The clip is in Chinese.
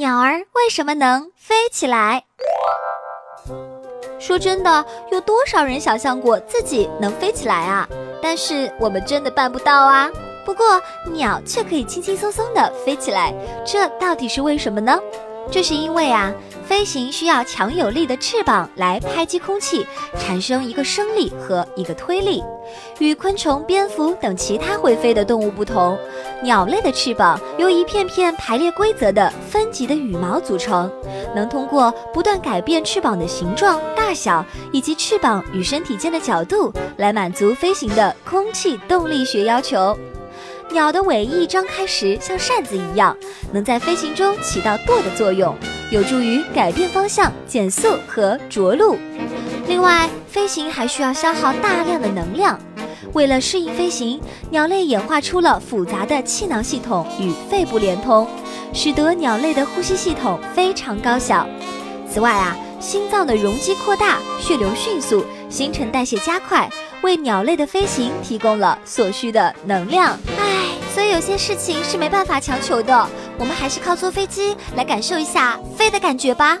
鸟儿为什么能飞起来？说真的，有多少人想象过自己能飞起来啊？但是我们真的办不到啊。不过鸟却可以轻轻松松地飞起来，这到底是为什么呢？这是因为啊，飞行需要强有力的翅膀来拍击空气，产生一个升力和一个推力。与昆虫、蝙蝠等其他会飞的动物不同，鸟类的翅膀由一片片排列规则的级的羽毛组成，能通过不断改变翅膀的形状、大小以及翅膀与身体间的角度，来满足飞行的空气动力学要求。鸟的尾翼张开时像扇子一样，能在飞行中起到舵的作用，有助于改变方向、减速和着陆。另外，飞行还需要消耗大量的能量。为了适应飞行，鸟类演化出了复杂的气囊系统与肺部连通，使得鸟类的呼吸系统非常高效。此外啊，心脏的容积扩大，血流迅速，新陈代谢加快，为鸟类的飞行提供了所需的能量。唉，所以有些事情是没办法强求的，我们还是靠坐飞机来感受一下飞的感觉吧。